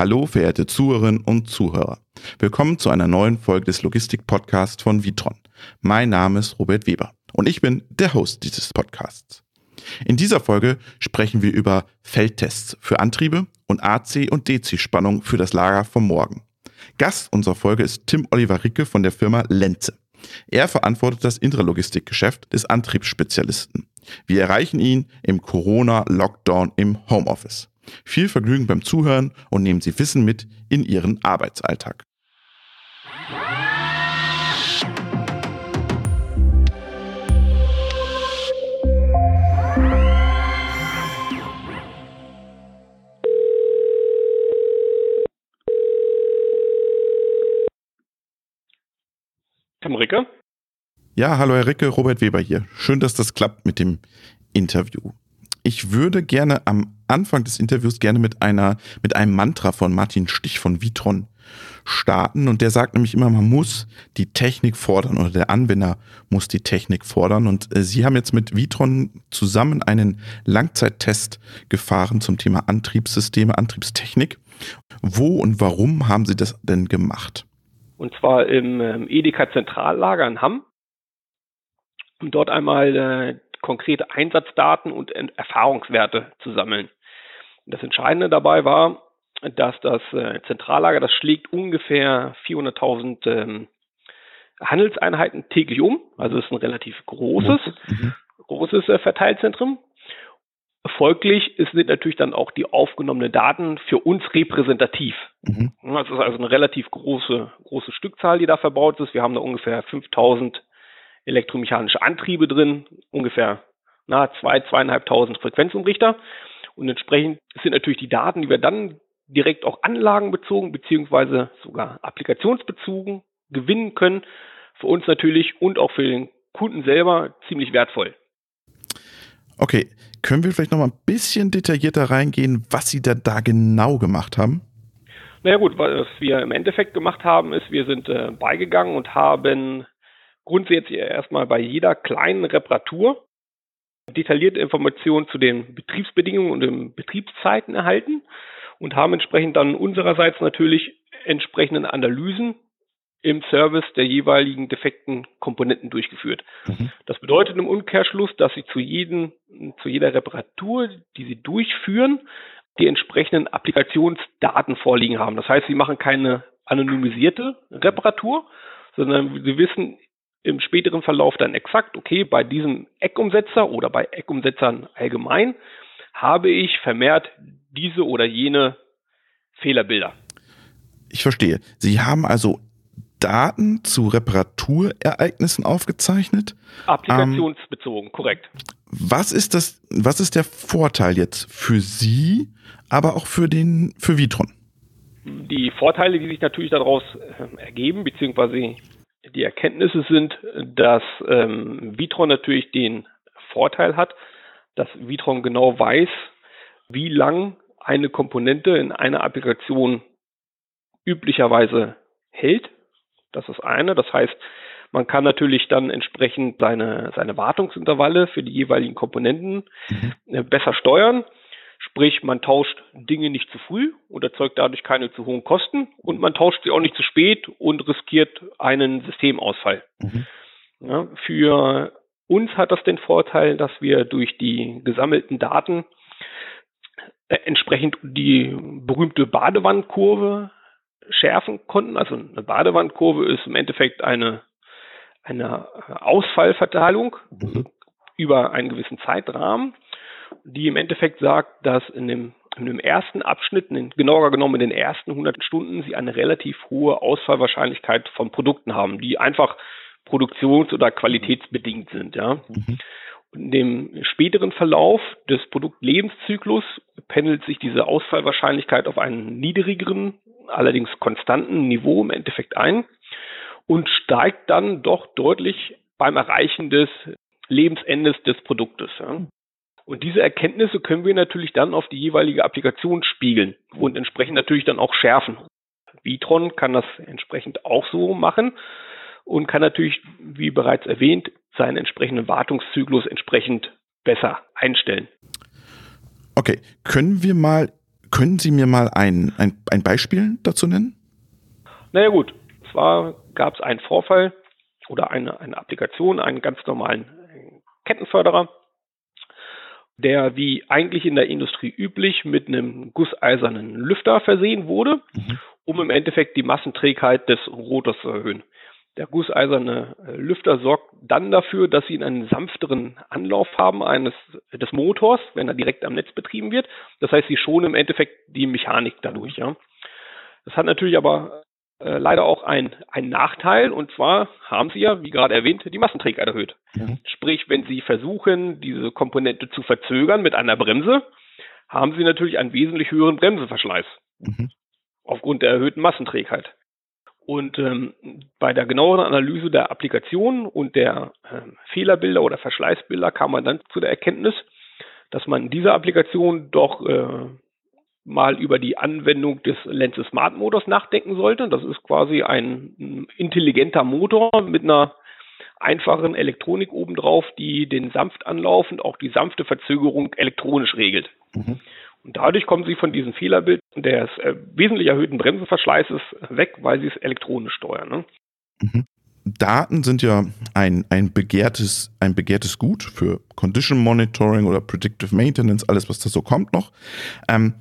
Hallo, verehrte Zuhörerinnen und Zuhörer. Willkommen zu einer neuen Folge des Logistik-Podcasts von Vitron. Mein Name ist Robert Weber und ich bin der Host dieses Podcasts. In dieser Folge sprechen wir über Feldtests für Antriebe und AC- und DC-Spannung für das Lager vom Morgen. Gast unserer Folge ist Tim Oliver Ricke von der Firma Lenze. Er verantwortet das Intralogistikgeschäft des Antriebsspezialisten. Wir erreichen ihn im Corona-Lockdown im Homeoffice. Viel Vergnügen beim Zuhören und nehmen Sie Wissen mit in Ihren Arbeitsalltag. Tim Ricke? Ja, hallo Herr Ricke, Robert Weber hier. Schön, dass das klappt mit dem Interview. Ich würde gerne am Anfang des Interviews gerne mit einer, mit einem Mantra von Martin Stich von Vitron starten. Und der sagt nämlich immer, man muss die Technik fordern oder der Anwender muss die Technik fordern. Und äh, Sie haben jetzt mit Vitron zusammen einen Langzeittest gefahren zum Thema Antriebssysteme, Antriebstechnik. Wo und warum haben Sie das denn gemacht? Und zwar im ähm, Edeka Zentrallager in Hamm. Um dort einmal äh, konkrete Einsatzdaten und Erfahrungswerte zu sammeln. Das Entscheidende dabei war, dass das äh, Zentrallager, das schlägt ungefähr 400.000 ähm, Handelseinheiten täglich um. Also es ist ein relativ großes, mhm. großes äh, Verteilzentrum. Folglich sind natürlich dann auch die aufgenommenen Daten für uns repräsentativ. Mhm. Das ist also eine relativ große, große Stückzahl, die da verbaut ist. Wir haben da ungefähr 5000 elektromechanische Antriebe drin, ungefähr na, zwei, zweieinhalbtausend Frequenzumrichter. Und entsprechend sind natürlich die Daten, die wir dann direkt auch anlagenbezogen beziehungsweise sogar applikationsbezogen gewinnen können, für uns natürlich und auch für den Kunden selber ziemlich wertvoll. Okay, können wir vielleicht noch mal ein bisschen detaillierter reingehen, was Sie da, da genau gemacht haben? Naja gut, was wir im Endeffekt gemacht haben, ist, wir sind äh, beigegangen und haben grundsätzlich erstmal bei jeder kleinen Reparatur detaillierte Informationen zu den Betriebsbedingungen und den Betriebszeiten erhalten und haben entsprechend dann unsererseits natürlich entsprechende Analysen im Service der jeweiligen defekten Komponenten durchgeführt. Mhm. Das bedeutet im Umkehrschluss, dass Sie zu, jedem, zu jeder Reparatur, die Sie durchführen, die entsprechenden Applikationsdaten vorliegen haben. Das heißt, Sie machen keine anonymisierte Reparatur, sondern Sie wissen im späteren Verlauf dann exakt, okay, bei diesem Eckumsetzer oder bei Eckumsetzern allgemein habe ich vermehrt diese oder jene Fehlerbilder. Ich verstehe. Sie haben also Daten zu Reparaturereignissen aufgezeichnet. Applikationsbezogen, ähm, korrekt. Was ist das, was ist der Vorteil jetzt für Sie, aber auch für den, für Vitron? Die Vorteile, die sich natürlich daraus äh, ergeben, beziehungsweise die Erkenntnisse sind, dass ähm, Vitron natürlich den Vorteil hat, dass Vitron genau weiß, wie lang eine Komponente in einer Applikation üblicherweise hält. Das ist eine. Das heißt, man kann natürlich dann entsprechend seine, seine Wartungsintervalle für die jeweiligen Komponenten mhm. Äh, besser steuern. Sprich, man tauscht Dinge nicht zu früh und erzeugt dadurch keine zu hohen Kosten und man tauscht sie auch nicht zu spät und riskiert einen Systemausfall. Mhm. Ja, für uns hat das den Vorteil, dass wir durch die gesammelten Daten äh, entsprechend die berühmte Badewandkurve schärfen konnten. Also eine Badewandkurve ist im Endeffekt eine, eine Ausfallverteilung mhm. über einen gewissen Zeitrahmen, die im Endeffekt sagt, dass in dem, in dem ersten Abschnitt, in, genauer genommen in den ersten 100 Stunden, sie eine relativ hohe Ausfallwahrscheinlichkeit von Produkten haben, die einfach produktions- oder qualitätsbedingt sind. Ja. Mhm. In dem späteren Verlauf des Produktlebenszyklus pendelt sich diese Ausfallwahrscheinlichkeit auf einen niedrigeren, allerdings konstanten Niveau im Endeffekt ein und steigt dann doch deutlich beim Erreichen des Lebensendes des Produktes. Ja. Und diese Erkenntnisse können wir natürlich dann auf die jeweilige Applikation spiegeln und entsprechend natürlich dann auch schärfen. Vitron kann das entsprechend auch so machen und kann natürlich, wie bereits erwähnt, seinen entsprechenden Wartungszyklus entsprechend besser einstellen. Okay, können wir mal Können Sie mir mal ein, ein, ein Beispiel dazu nennen? Naja gut, zwar gab es einen Vorfall oder eine, eine Applikation, einen ganz normalen Kettenförderer, der wie eigentlich in der Industrie üblich mit einem gusseisernen Lüfter versehen wurde, mhm. um im Endeffekt die Massenträgheit des Rotors zu erhöhen. Der gusseiserne äh, Lüfter sorgt dann dafür, dass sie einen sanfteren Anlauf haben eines des Motors, wenn er direkt am Netz betrieben wird. Das heißt, sie schonen im Endeffekt die Mechanik dadurch. Ja. Das hat natürlich aber äh, leider auch ein, ein Nachteil und zwar haben sie ja, wie gerade erwähnt, die Massenträgheit erhöht. Mhm. Sprich, wenn sie versuchen, diese Komponente zu verzögern mit einer Bremse, haben sie natürlich einen wesentlich höheren Bremseverschleiß mhm. aufgrund der erhöhten Massenträgheit. Und ähm, bei der genaueren Analyse der Applikation und der äh, Fehlerbilder oder Verschleißbilder kam man dann zu der Erkenntnis, dass man diese Applikation doch äh, mal über die Anwendung des Lenses Smart Motors nachdenken sollte. Das ist quasi ein intelligenter Motor mit einer einfachen Elektronik obendrauf, die den Sanftanlauf und auch die sanfte Verzögerung elektronisch regelt. Mhm. Und dadurch kommen sie von diesem Fehlerbild des äh, wesentlich erhöhten Bremsenverschleißes weg, weil sie es elektronisch steuern. Ne? Mhm. Daten sind ja ein, ein, begehrtes, ein begehrtes Gut für Condition Monitoring oder Predictive Maintenance, alles, was da so kommt noch. Ähm,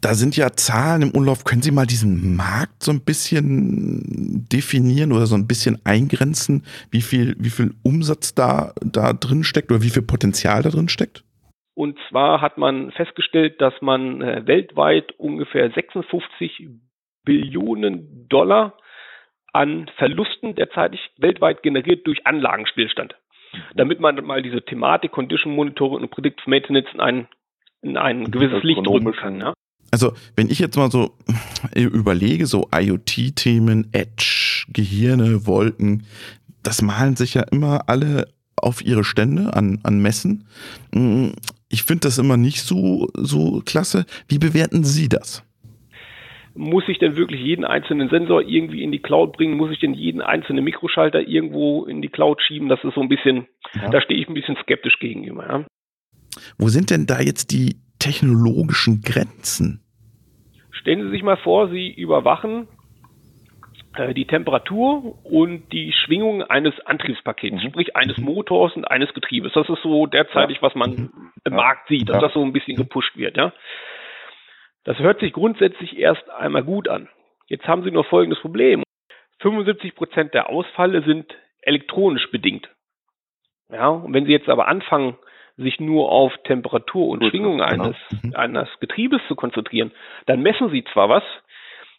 da sind ja Zahlen im Umlauf. Können Sie mal diesen Markt so ein bisschen definieren oder so ein bisschen eingrenzen, wie viel, wie viel Umsatz da, da drin steckt oder wie viel Potenzial da drin steckt? Und zwar hat man festgestellt, dass man äh, weltweit ungefähr 56 Billionen Dollar an Verlusten derzeit weltweit generiert durch Anlagenstillstand. Damit man mal diese Thematik Condition Monitoring und Predictive Maintenance in ein, in ein gewisses Licht drücken kann. Ja? Also, wenn ich jetzt mal so überlege, so IoT-Themen, Edge, Gehirne, Wolken, das malen sich ja immer alle auf ihre Stände an, an Messen. Mm, ich finde das immer nicht so, so klasse. Wie bewerten Sie das? Muss ich denn wirklich jeden einzelnen Sensor irgendwie in die Cloud bringen? Muss ich denn jeden einzelnen Mikroschalter irgendwo in die Cloud schieben? Das ist so ein bisschen, ja. da stehe ich ein bisschen skeptisch gegenüber. Ja. Wo sind denn da jetzt die technologischen Grenzen? Stellen Sie sich mal vor, Sie überwachen äh, die Temperatur und die Schwingung eines Antriebspakets, mhm. sprich eines mhm. Motors und eines Getriebes. Das ist so derzeitig, ja. was man mhm. im Markt sieht, dass ja. das so ein bisschen gepusht wird. Ja, das hört sich grundsätzlich erst einmal gut an. Jetzt haben Sie nur folgendes Problem: 75 Prozent der Ausfälle sind elektronisch bedingt. Ja, und wenn Sie jetzt aber anfangen, sich nur auf Temperatur und Gut, Schwingung genau. eines, mhm. eines Getriebes zu konzentrieren, dann messen sie zwar was,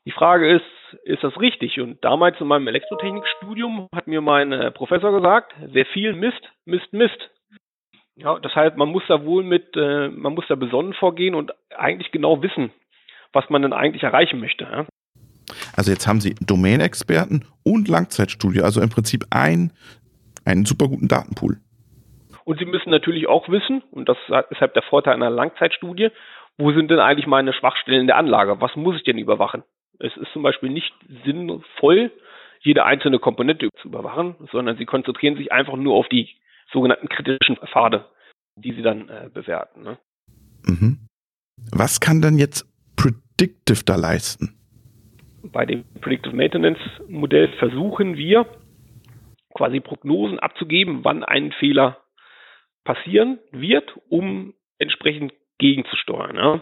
die Frage ist, ist das richtig? Und damals in meinem Elektrotechnikstudium hat mir mein äh, Professor gesagt, wer viel misst, misst, misst. Ja, deshalb, man muss da wohl mit, äh, man muss da besonnen vorgehen und eigentlich genau wissen, was man denn eigentlich erreichen möchte. Ja? Also jetzt haben Sie Domänexperten und Langzeitstudie, also im Prinzip ein, einen super guten Datenpool. Und Sie müssen natürlich auch wissen, und das ist deshalb der Vorteil einer Langzeitstudie, wo sind denn eigentlich meine Schwachstellen der Anlage? Was muss ich denn überwachen? Es ist zum Beispiel nicht sinnvoll, jede einzelne Komponente zu überwachen, sondern Sie konzentrieren sich einfach nur auf die sogenannten kritischen Pfade, die Sie dann äh, bewerten. Ne? Mhm. Was kann denn jetzt Predictive da leisten? Bei dem Predictive Maintenance Modell versuchen wir quasi Prognosen abzugeben, wann ein Fehler passieren wird, um entsprechend gegenzusteuern. Ja.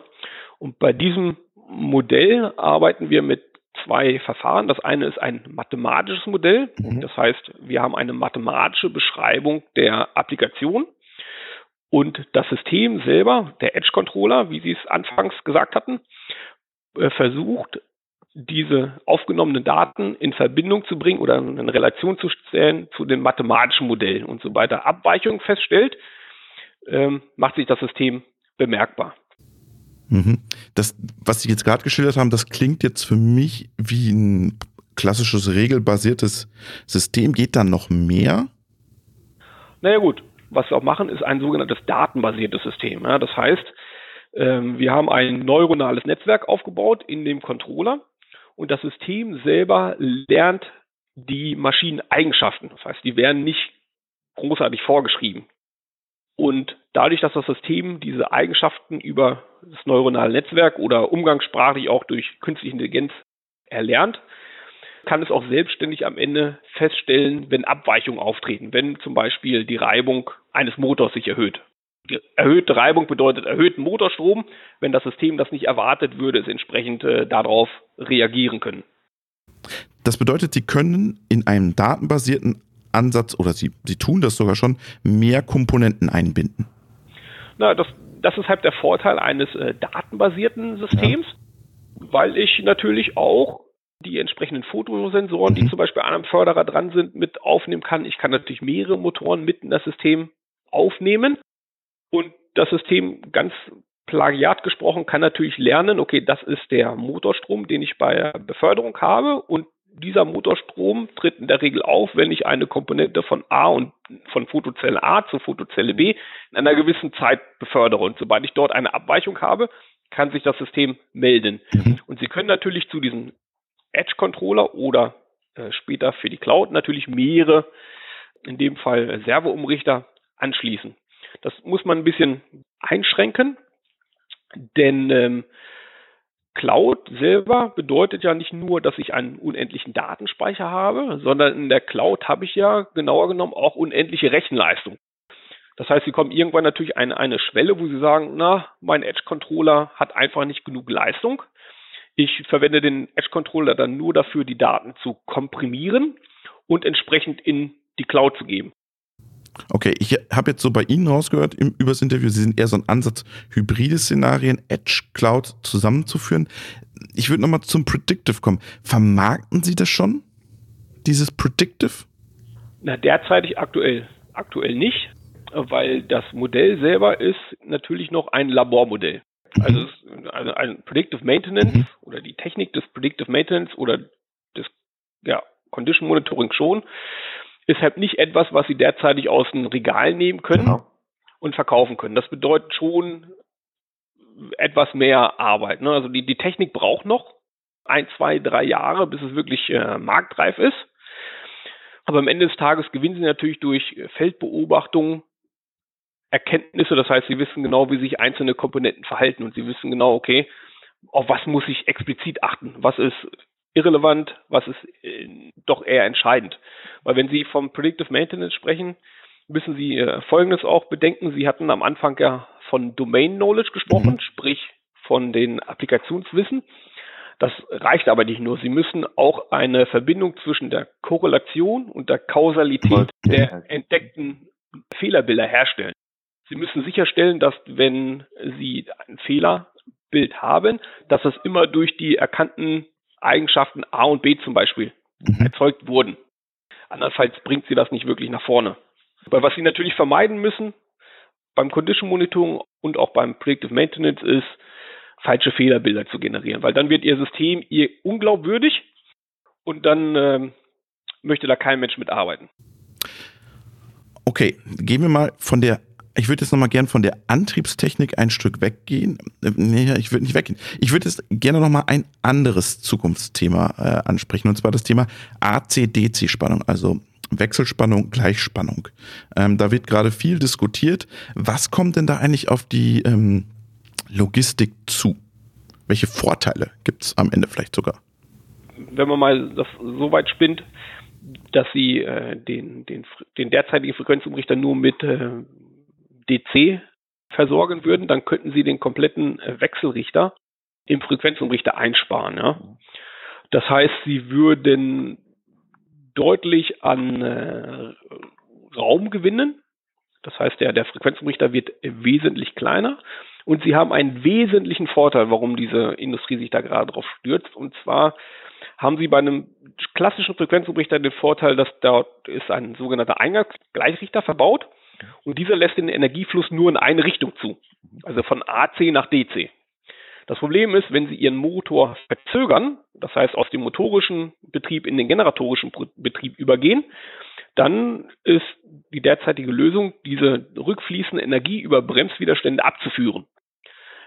Und bei diesem Modell arbeiten wir mit zwei Verfahren. Das eine ist ein mathematisches Modell. Mhm. Das heißt, wir haben eine mathematische Beschreibung der Applikation. Und das System selber, der Edge Controller, wie Sie es anfangs gesagt hatten, äh, versucht, diese aufgenommenen Daten in Verbindung zu bringen oder in Relation zu stellen zu den mathematischen Modellen. Und sobald er Abweichungen feststellt, ähm, macht sich das System bemerkbar. Mhm. Das, was Sie jetzt gerade geschildert haben, das klingt jetzt für mich wie ein klassisches regelbasiertes System. Geht da noch mehr? Naja gut, was wir auch machen, ist ein sogenanntes datenbasiertes System. Ja, das heißt, ähm, wir haben ein neuronales Netzwerk aufgebaut in dem Controller und das System selber lernt die Maschineneigenschaften. Das heißt, die werden nicht großartig vorgeschrieben. Und dadurch, dass das System diese Eigenschaften über das neuronale Netzwerk oder umgangssprachlich auch durch künstliche Intelligenz erlernt, kann es auch selbstständig am Ende feststellen, wenn Abweichungen auftreten, wenn zum Beispiel die Reibung eines Motors sich erhöht. Erhöhte Reibung bedeutet erhöhten Motorstrom. Wenn das System das nicht erwartet, würde es entsprechend äh, darauf reagieren können. Das bedeutet, Sie können in einem datenbasierten Ansatz oder Sie, Sie tun das sogar schon, mehr Komponenten einbinden. Na, das, das ist halt der Vorteil eines äh, datenbasierten Systems, ja. weil ich natürlich auch die entsprechenden Fotosensoren, mhm. die zum Beispiel an einem Förderer dran sind, mit aufnehmen kann. Ich kann natürlich mehrere Motoren mit in das System aufnehmen und das System ganz plagiat gesprochen kann natürlich lernen, okay, das ist der Motorstrom, den ich bei Beförderung habe und dieser Motorstrom tritt in der Regel auf, wenn ich eine Komponente von A und von Fotozelle A zu Fotozelle B in einer gewissen Zeit befördere. Und sobald ich dort eine Abweichung habe, kann sich das System melden. Mhm. Und Sie können natürlich zu diesem Edge-Controller oder äh, später für die Cloud natürlich mehrere, in dem Fall Servoumrichter, anschließen. Das muss man ein bisschen einschränken, denn ähm, Cloud selber bedeutet ja nicht nur, dass ich einen unendlichen Datenspeicher habe, sondern in der Cloud habe ich ja genauer genommen auch unendliche Rechenleistung. Das heißt, Sie kommen irgendwann natürlich eine, eine Schwelle, wo Sie sagen, na, mein Edge-Controller hat einfach nicht genug Leistung. Ich verwende den Edge-Controller dann nur dafür, die Daten zu komprimieren und entsprechend in die Cloud zu geben. Okay, ich habe jetzt so bei Ihnen rausgehört im, übers Interview, Sie sind eher so ein Ansatz, hybride Szenarien, Edge Cloud zusammenzuführen. Ich würde nochmal zum Predictive kommen. Vermarkten Sie das schon? Dieses Predictive? Na, derzeitig aktuell, aktuell nicht, weil das Modell selber ist natürlich noch ein Labormodell. Also, also ein Predictive Maintenance mhm. oder die Technik des Predictive Maintenance oder des ja, Condition Monitoring schon ist halt nicht etwas, was sie derzeitig aus dem Regal nehmen können genau. und verkaufen können. Das bedeutet schon etwas mehr Arbeit. Ne? Also die, die Technik braucht noch ein, zwei, drei Jahre, bis es wirklich äh, marktreif ist. Aber am Ende des Tages gewinnen sie natürlich durch Feldbeobachtungen Erkenntnisse. Das heißt, sie wissen genau, wie sich einzelne Komponenten verhalten und sie wissen genau, okay, auf was muss ich explizit achten? Was ist irrelevant, was ist äh, doch eher entscheidend. Weil wenn Sie vom Predictive Maintenance sprechen, müssen Sie äh, Folgendes auch bedenken. Sie hatten am Anfang ja von Domain Knowledge gesprochen, mhm. sprich von den Applikationswissen. Das reicht aber nicht nur. Sie müssen auch eine Verbindung zwischen der Korrelation und der Kausalität der entdeckten Fehlerbilder herstellen. Sie müssen sicherstellen, dass wenn Sie ein Fehlerbild haben, dass es immer durch die erkannten Eigenschaften A und B zum Beispiel mhm. erzeugt wurden. Andernfalls bringt sie das nicht wirklich nach vorne. Weil was sie natürlich vermeiden müssen beim Condition Monitoring und auch beim Predictive Maintenance ist, falsche Fehlerbilder zu generieren, weil dann wird ihr System ihr unglaubwürdig und dann ähm, möchte da kein Mensch mitarbeiten. Okay, gehen wir mal von der ich würde jetzt nochmal gern von der Antriebstechnik ein Stück weggehen. Äh, nee, ich würde nicht weggehen. Ich würde jetzt gerne nochmal ein anderes Zukunftsthema äh, ansprechen, und zwar das Thema AC-DC-Spannung, also Wechselspannung, Gleichspannung. Ähm, da wird gerade viel diskutiert. Was kommt denn da eigentlich auf die ähm, Logistik zu? Welche Vorteile gibt es am Ende vielleicht sogar? Wenn man mal das so weit spinnt, dass sie äh, den, den, den derzeitigen Frequenzumrichter nur mit äh, DC versorgen würden, dann könnten sie den kompletten äh, Wechselrichter im Frequenzumrichter einsparen. Ja? Das heißt, sie würden deutlich an äh, Raum gewinnen. Das heißt, der, der Frequenzumrichter wird wesentlich kleiner. Und sie haben einen wesentlichen Vorteil, warum diese Industrie sich da gerade drauf stürzt. Und zwar haben sie bei einem klassischen Frequenzumrichter den Vorteil, dass dort ist ein sogenannter Eingangsgleichrichter verbaut. Und dieser lässt den Energiefluss nur in eine Richtung zu. Also von AC nach DC. Das Problem ist, wenn Sie Ihren Motor verzögern, das heißt aus dem motorischen Betrieb in den generatorischen Betrieb übergehen, dann ist die derzeitige Lösung, diese rückfließende Energie über Bremswiderstände abzuführen.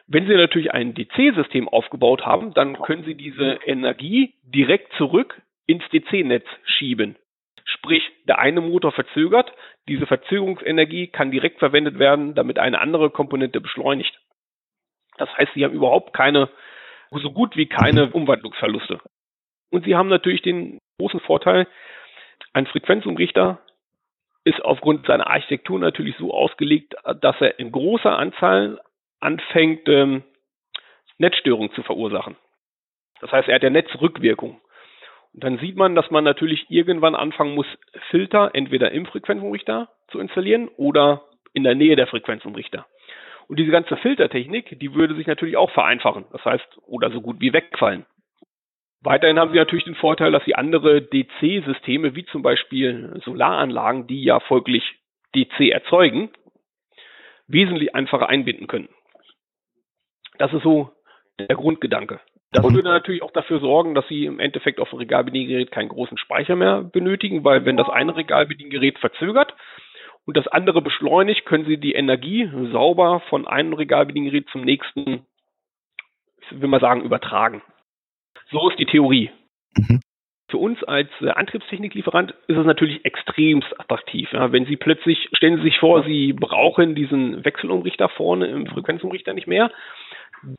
Wenn Sie natürlich ein DC-System aufgebaut haben, dann können Sie diese Energie direkt zurück ins DC-Netz schieben. Sprich, der eine Motor verzögert, Diese Verzögerungsenergie kann direkt verwendet werden, damit eine andere Komponente beschleunigt. Das heißt, Sie haben überhaupt keine, so gut wie keine Umwandlungsverluste. Und Sie haben natürlich den großen Vorteil, ein Frequenzumrichter ist aufgrund seiner Architektur natürlich so ausgelegt, dass er in großer Anzahl anfängt, ähm, Netzstörungen zu verursachen. Das heißt, er hat ja Netzrückwirkung. Dann sieht man, dass man natürlich irgendwann anfangen muss, Filter entweder im Frequenzumrichter zu installieren oder in der Nähe der Frequenzumrichter. Und diese ganze Filtertechnik, die würde sich natürlich auch vereinfachen. Das heißt, oder so gut wie wegfallen. Weiterhin haben sie natürlich den Vorteil, dass sie andere DC-Systeme, wie zum Beispiel Solaranlagen, die ja folglich DC erzeugen, wesentlich einfacher einbinden können. Das ist so der Grundgedanke. Das würde natürlich auch dafür sorgen, dass Sie im Endeffekt auf dem Regalbediengerät keinen großen Speicher mehr benötigen, weil wenn das eine Regalbediengerät verzögert und das andere beschleunigt, können Sie die Energie sauber von einem Regalbediengerät zum nächsten, ich will mal sagen, übertragen. So ist die Theorie. Mhm. Für uns als äh, Antriebstechniklieferant ist es natürlich extremst attraktiv. Ja. Wenn Sie plötzlich, stellen Sie sich vor, Sie brauchen diesen Wechselumrichter vorne im Frequenzumrichter nicht mehr.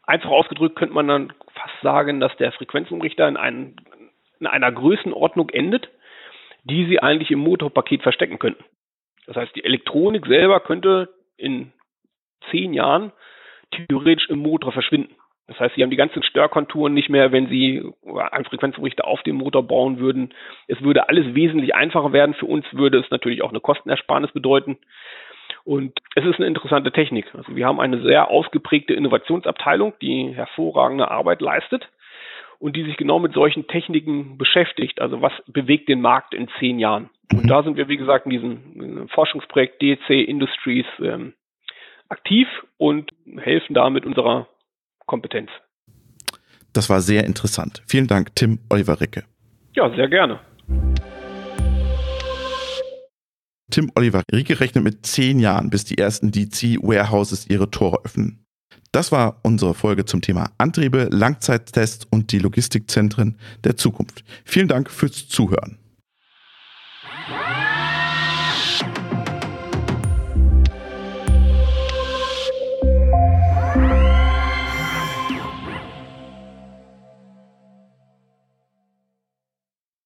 Einfach ausgedrückt könnte man dann fast sagen, dass der Frequenzumrichter in, einen, in einer Größenordnung endet, die Sie eigentlich im Motorpaket verstecken könnten. Das heißt, die Elektronik selber könnte in zehn Jahren theoretisch im Motor verschwinden. Das heißt, sie haben die ganzen Störkonturen nicht mehr, wenn sie einen Frequenzumrichter auf dem Motor bauen würden. Es würde alles wesentlich einfacher werden. Für uns würde es natürlich auch eine Kostenersparnis bedeuten. Und es ist eine interessante Technik. Also wir haben eine sehr ausgeprägte Innovationsabteilung, die hervorragende Arbeit leistet und die sich genau mit solchen Techniken beschäftigt. Also was bewegt den Markt in zehn Jahren? Und da sind wir, wie gesagt, in diesem Forschungsprojekt DC Industries ähm, aktiv und helfen da mit unserer Kompetenz. Das war sehr interessant. Vielen Dank, Tim Oliver Ricke. Ja, sehr gerne. Tim Oliver Rieke rechnet mit zehn Jahren, bis die ersten DC-Warehouses ihre Tore öffnen. Das war unsere Folge zum Thema Antriebe, Langzeittests und die Logistikzentren der Zukunft. Vielen Dank fürs Zuhören.